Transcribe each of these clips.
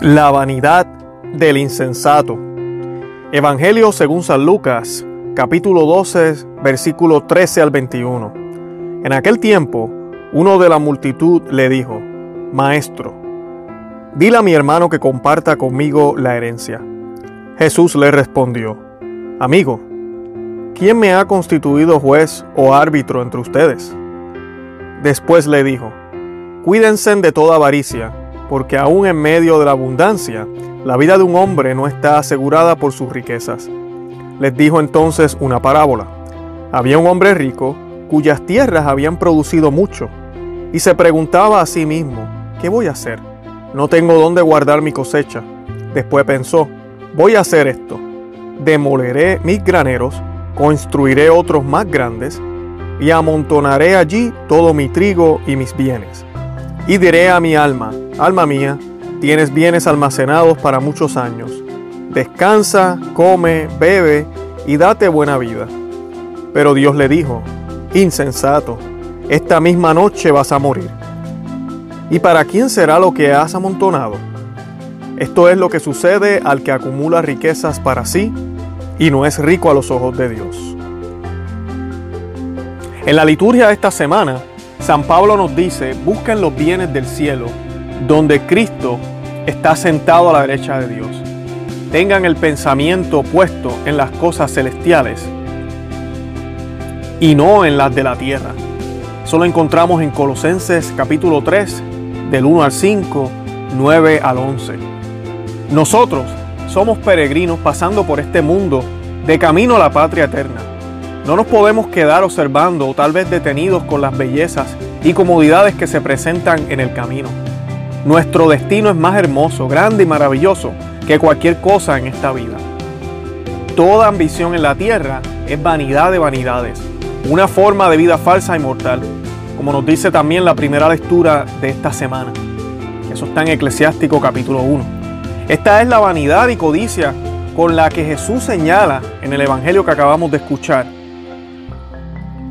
La vanidad del insensato. Evangelio según San Lucas, capítulo 12, versículo 13 al 21. En aquel tiempo, uno de la multitud le dijo, Maestro, dile a mi hermano que comparta conmigo la herencia. Jesús le respondió, Amigo, ¿quién me ha constituido juez o árbitro entre ustedes? Después le dijo, Cuídense de toda avaricia porque aún en medio de la abundancia, la vida de un hombre no está asegurada por sus riquezas. Les dijo entonces una parábola. Había un hombre rico cuyas tierras habían producido mucho, y se preguntaba a sí mismo, ¿qué voy a hacer? No tengo dónde guardar mi cosecha. Después pensó, voy a hacer esto. Demoleré mis graneros, construiré otros más grandes, y amontonaré allí todo mi trigo y mis bienes. Y diré a mi alma, alma mía, tienes bienes almacenados para muchos años. Descansa, come, bebe y date buena vida. Pero Dios le dijo, insensato, esta misma noche vas a morir. ¿Y para quién será lo que has amontonado? Esto es lo que sucede al que acumula riquezas para sí y no es rico a los ojos de Dios. En la liturgia de esta semana San Pablo nos dice, busquen los bienes del cielo, donde Cristo está sentado a la derecha de Dios. Tengan el pensamiento puesto en las cosas celestiales y no en las de la tierra. Solo encontramos en Colosenses capítulo 3, del 1 al 5, 9 al 11. Nosotros somos peregrinos pasando por este mundo de camino a la patria eterna. No nos podemos quedar observando o tal vez detenidos con las bellezas y comodidades que se presentan en el camino. Nuestro destino es más hermoso, grande y maravilloso que cualquier cosa en esta vida. Toda ambición en la tierra es vanidad de vanidades, una forma de vida falsa y mortal, como nos dice también la primera lectura de esta semana. Eso está en Eclesiástico capítulo 1. Esta es la vanidad y codicia con la que Jesús señala en el Evangelio que acabamos de escuchar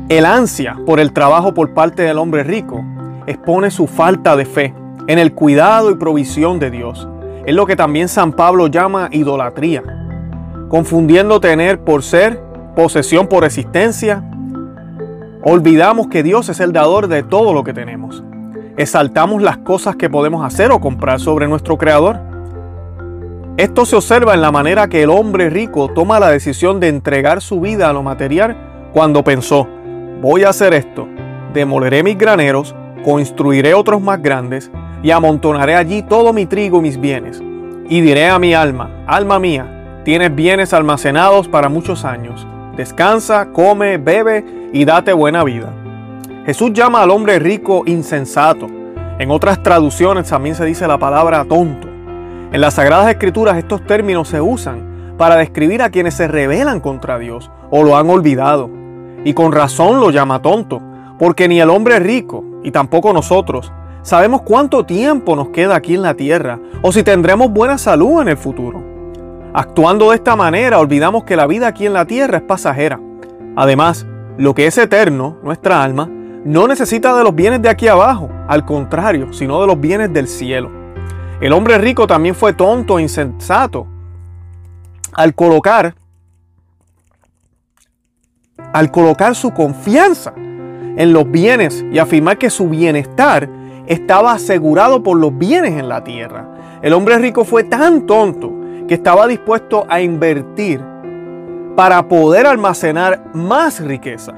el ansia por el trabajo por parte del hombre rico expone su falta de fe en el cuidado y provisión de Dios. Es lo que también San Pablo llama idolatría, confundiendo tener por ser, posesión por existencia. Olvidamos que Dios es el dador de todo lo que tenemos. Exaltamos las cosas que podemos hacer o comprar sobre nuestro Creador. Esto se observa en la manera que el hombre rico toma la decisión de entregar su vida a lo material cuando pensó, voy a hacer esto, demoleré mis graneros, construiré otros más grandes, y amontonaré allí todo mi trigo y mis bienes. Y diré a mi alma, alma mía, tienes bienes almacenados para muchos años. Descansa, come, bebe y date buena vida. Jesús llama al hombre rico insensato. En otras traducciones también se dice la palabra tonto. En las Sagradas Escrituras estos términos se usan para describir a quienes se rebelan contra Dios o lo han olvidado. Y con razón lo llama tonto, porque ni el hombre rico, y tampoco nosotros, sabemos cuánto tiempo nos queda aquí en la tierra o si tendremos buena salud en el futuro. Actuando de esta manera olvidamos que la vida aquí en la tierra es pasajera. Además, lo que es eterno, nuestra alma, no necesita de los bienes de aquí abajo, al contrario, sino de los bienes del cielo. El hombre rico también fue tonto e insensato al colocar al colocar su confianza en los bienes y afirmar que su bienestar estaba asegurado por los bienes en la tierra. El hombre rico fue tan tonto que estaba dispuesto a invertir para poder almacenar más riqueza.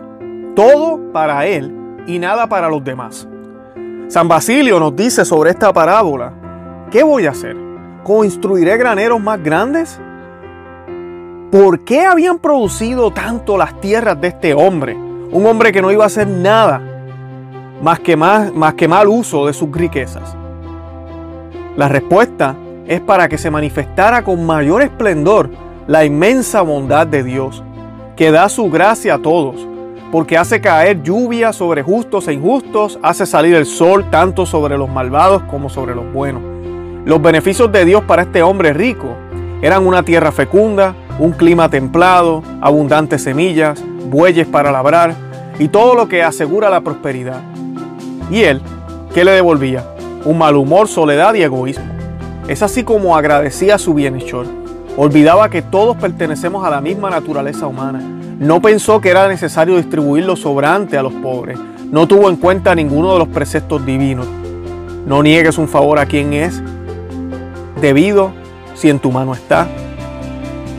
Todo para él y nada para los demás. San Basilio nos dice sobre esta parábola, ¿qué voy a hacer? ¿Construiré graneros más grandes? ¿Por qué habían producido tanto las tierras de este hombre? Un hombre que no iba a hacer nada más que, más, más que mal uso de sus riquezas. La respuesta es para que se manifestara con mayor esplendor la inmensa bondad de Dios, que da su gracia a todos, porque hace caer lluvia sobre justos e injustos, hace salir el sol tanto sobre los malvados como sobre los buenos. Los beneficios de Dios para este hombre rico eran una tierra fecunda, un clima templado, abundantes semillas, bueyes para labrar y todo lo que asegura la prosperidad. Y él, ¿qué le devolvía? Un mal humor, soledad y egoísmo. Es así como agradecía su bienhechor. Olvidaba que todos pertenecemos a la misma naturaleza humana. No pensó que era necesario distribuir lo sobrante a los pobres. No tuvo en cuenta ninguno de los preceptos divinos. No niegues un favor a quien es debido si en tu mano está.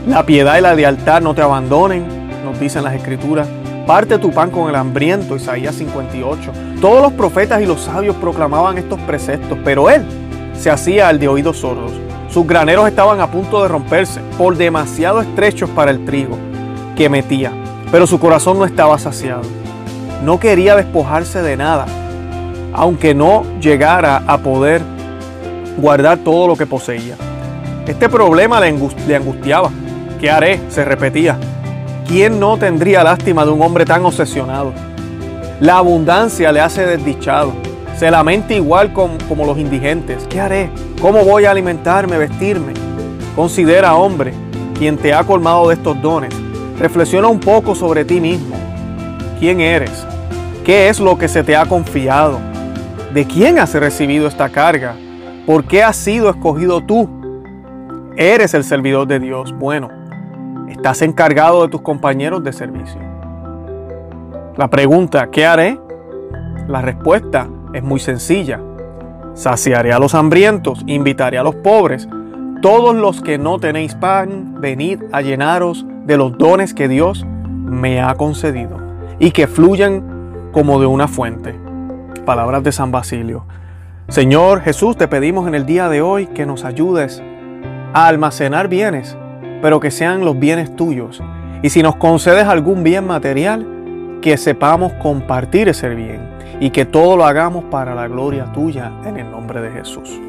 La piedad y la lealtad no te abandonen, nos dicen las escrituras. Parte tu pan con el hambriento, Isaías 58. Todos los profetas y los sabios proclamaban estos preceptos, pero él se hacía al de oídos sordos. Sus graneros estaban a punto de romperse por demasiado estrechos para el trigo que metía, pero su corazón no estaba saciado. No quería despojarse de nada, aunque no llegara a poder guardar todo lo que poseía. Este problema le, angustiaba. ¿Qué haré? se repetía. ¿Quién no tendría lástima de un hombre tan obsesionado? La abundancia le hace desdichado. Se lamenta igual como los indigentes. ¿Qué haré? ¿Cómo voy a alimentarme, vestirme? Considera, hombre, quien te ha colmado de estos dones. Reflexiona un poco sobre ti mismo. ¿Quién eres? ¿Qué es lo que se te ha confiado? ¿De quién has recibido esta carga? ¿Por qué has sido escogido tú? Eres el servidor de Dios. Bueno, estás encargado de tus compañeros de servicio. La pregunta, ¿qué haré? La respuesta es muy sencilla. Saciaré a los hambrientos, invitaré a los pobres. Todos los que no tenéis pan, venid a llenaros de los dones que Dios me ha concedido y que fluyan como de una fuente. Palabras de San Basilio. Señor Jesús, te pedimos en el día de hoy que nos ayudes a almacenar bienes, pero que sean los bienes tuyos. Y si nos concedes algún bien material, que sepamos compartir ese bien y que todo lo hagamos para la gloria tuya en el nombre de Jesús.